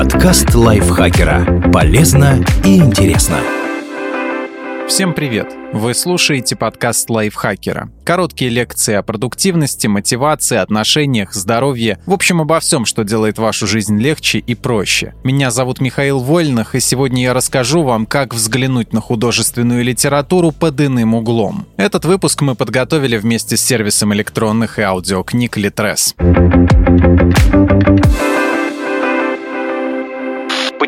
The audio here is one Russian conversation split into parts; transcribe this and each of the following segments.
Подкаст лайфхакера. Полезно и интересно. Всем привет! Вы слушаете подкаст лайфхакера. Короткие лекции о продуктивности, мотивации, отношениях, здоровье. В общем, обо всем, что делает вашу жизнь легче и проще. Меня зовут Михаил Вольных, и сегодня я расскажу вам, как взглянуть на художественную литературу под иным углом. Этот выпуск мы подготовили вместе с сервисом электронных и аудиокниг Литрес.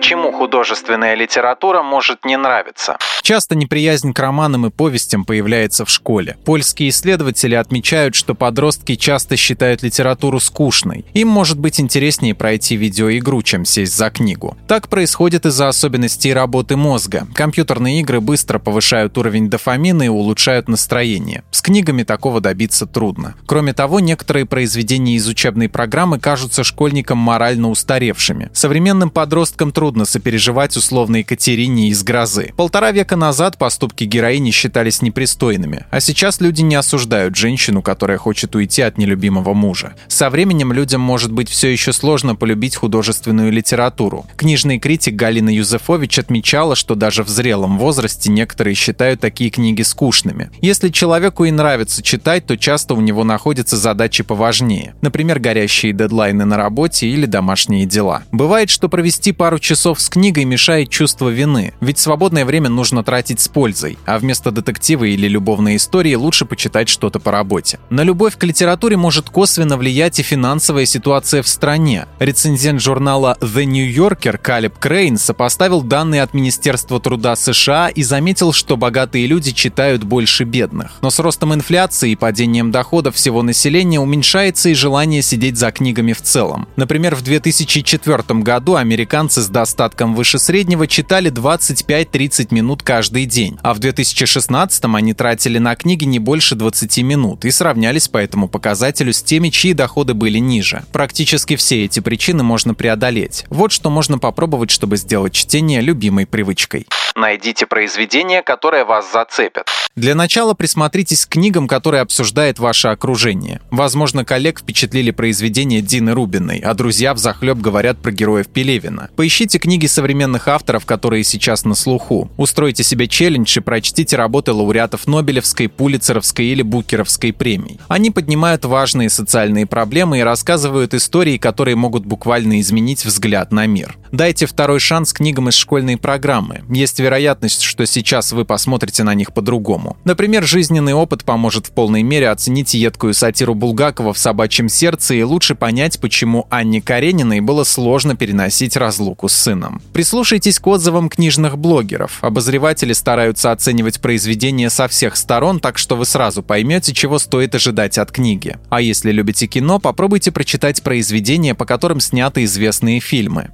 Почему художественная литература может не нравиться? Часто неприязнь к романам и повестям появляется в школе. Польские исследователи отмечают, что подростки часто считают литературу скучной. Им может быть интереснее пройти видеоигру, чем сесть за книгу. Так происходит из-за особенностей работы мозга. Компьютерные игры быстро повышают уровень дофамина и улучшают настроение. С книгами такого добиться трудно. Кроме того, некоторые произведения из учебной программы кажутся школьникам морально устаревшими. Современным подросткам трудно сопереживать условной Екатерине из «Грозы». Полтора века века назад поступки героини считались непристойными, а сейчас люди не осуждают женщину, которая хочет уйти от нелюбимого мужа. Со временем людям может быть все еще сложно полюбить художественную литературу. Книжный критик Галина Юзефович отмечала, что даже в зрелом возрасте некоторые считают такие книги скучными. Если человеку и нравится читать, то часто у него находятся задачи поважнее. Например, горящие дедлайны на работе или домашние дела. Бывает, что провести пару часов с книгой мешает чувство вины, ведь свободное время нужно нужно тратить с пользой, а вместо детектива или любовной истории лучше почитать что-то по работе. На любовь к литературе может косвенно влиять и финансовая ситуация в стране. Рецензент журнала The New Yorker Калеб Крейн сопоставил данные от Министерства труда США и заметил, что богатые люди читают больше бедных. Но с ростом инфляции и падением доходов всего населения уменьшается и желание сидеть за книгами в целом. Например, в 2004 году американцы с достатком выше среднего читали 25-30 минут каждый день, а в 2016 они тратили на книги не больше 20 минут и сравнялись по этому показателю с теми, чьи доходы были ниже. Практически все эти причины можно преодолеть. Вот что можно попробовать, чтобы сделать чтение любимой привычкой. Найдите произведение, которое вас зацепит. Для начала присмотритесь к книгам, которые обсуждает ваше окружение. Возможно, коллег впечатлили произведения Дины Рубиной, а друзья в захлеб говорят про героев Пелевина. Поищите книги современных авторов, которые сейчас на слуху. Устройте себе челлендж и прочтите работы лауреатов Нобелевской, Пулицеровской или Букеровской премий. Они поднимают важные социальные проблемы и рассказывают истории, которые могут буквально изменить взгляд на мир. Дайте второй шанс книгам из школьной программы. Есть вероятность, что сейчас вы посмотрите на них по-другому. Например, жизненный опыт поможет в полной мере оценить едкую сатиру Булгакова в «Собачьем сердце» и лучше понять, почему Анне Карениной было сложно переносить разлуку с сыном. Прислушайтесь к отзывам книжных блогеров. Обозреватели стараются оценивать произведения со всех сторон, так что вы сразу поймете, чего стоит ожидать от книги. А если любите кино, попробуйте прочитать произведения, по которым сняты известные фильмы.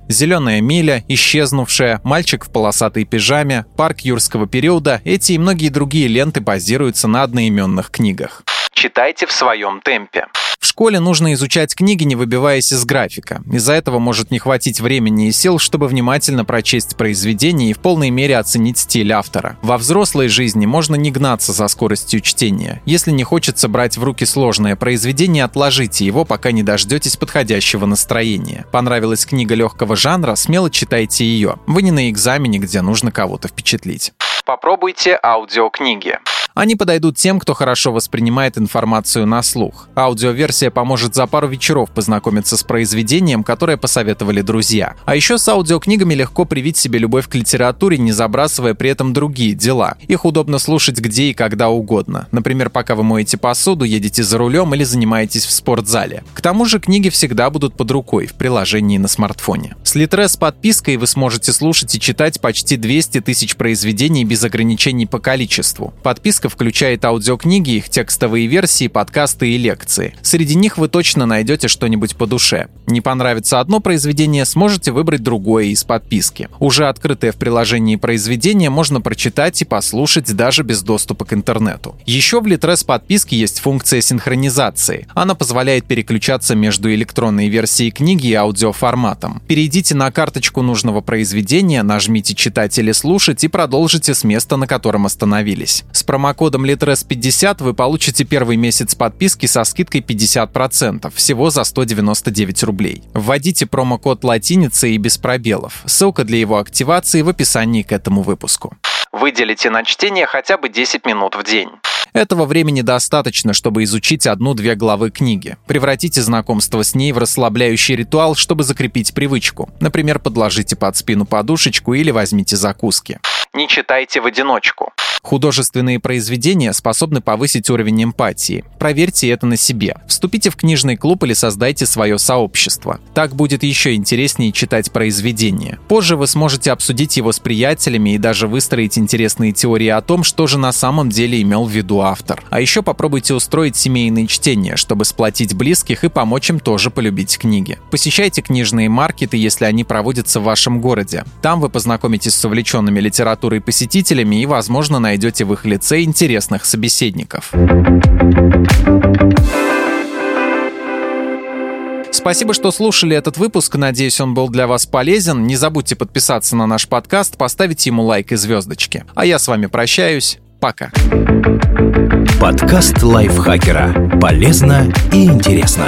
«Зеленая миля», «Исчезнувшая», «Мальчик в полосатой пижаме», «Парк юрского периода» эти и многие другие ленты базируются на одноименных книгах. Читайте в своем темпе. В школе нужно изучать книги, не выбиваясь из графика. Из-за этого может не хватить времени и сил, чтобы внимательно прочесть произведение и в полной мере оценить стиль автора. Во взрослой жизни можно не гнаться за скоростью чтения. Если не хочется брать в руки сложное произведение, отложите его, пока не дождетесь подходящего настроения. Понравилась книга легкого жанра, смело читайте ее. Вы не на экзамене, где нужно кого-то впечатлить. Попробуйте аудиокниги. Они подойдут тем, кто хорошо воспринимает информацию на слух. Аудиоверсия поможет за пару вечеров познакомиться с произведением, которое посоветовали друзья. А еще с аудиокнигами легко привить себе любовь к литературе, не забрасывая при этом другие дела. Их удобно слушать где и когда угодно. Например, пока вы моете посуду, едете за рулем или занимаетесь в спортзале. К тому же книги всегда будут под рукой в приложении на смартфоне. С Литрес подпиской вы сможете слушать и читать почти 200 тысяч произведений без ограничений по количеству. Подписка Подборка включает аудиокниги, их текстовые версии, подкасты и лекции. Среди них вы точно найдете что-нибудь по душе. Не понравится одно произведение, сможете выбрать другое из подписки. Уже открытое в приложении произведение можно прочитать и послушать даже без доступа к интернету. Еще в Litres подписке есть функция синхронизации. Она позволяет переключаться между электронной версией книги и аудиоформатом. Перейдите на карточку нужного произведения, нажмите «Читать или слушать» и продолжите с места, на котором остановились. С промокодом промокодом LITRES50 вы получите первый месяц подписки со скидкой 50%, всего за 199 рублей. Вводите промокод латиница и без пробелов. Ссылка для его активации в описании к этому выпуску. Выделите на чтение хотя бы 10 минут в день. Этого времени достаточно, чтобы изучить одну-две главы книги. Превратите знакомство с ней в расслабляющий ритуал, чтобы закрепить привычку. Например, подложите под спину подушечку или возьмите закуски. Не читайте в одиночку. Художественные произведения способны повысить уровень эмпатии. Проверьте это на себе. Вступите в книжный клуб или создайте свое сообщество. Так будет еще интереснее читать произведение. Позже вы сможете обсудить его с приятелями и даже выстроить интересные теории о том, что же на самом деле имел в виду автор. А еще попробуйте устроить семейные чтения, чтобы сплотить близких и помочь им тоже полюбить книги. Посещайте книжные маркеты, если они проводятся в вашем городе. Там вы познакомитесь с увлеченными литературой посетителями и, возможно, найдете в их лице интересных собеседников. Спасибо, что слушали этот выпуск. Надеюсь, он был для вас полезен. Не забудьте подписаться на наш подкаст, поставить ему лайк и звездочки. А я с вами прощаюсь. Пока. Подкаст лайфхакера. Полезно и интересно.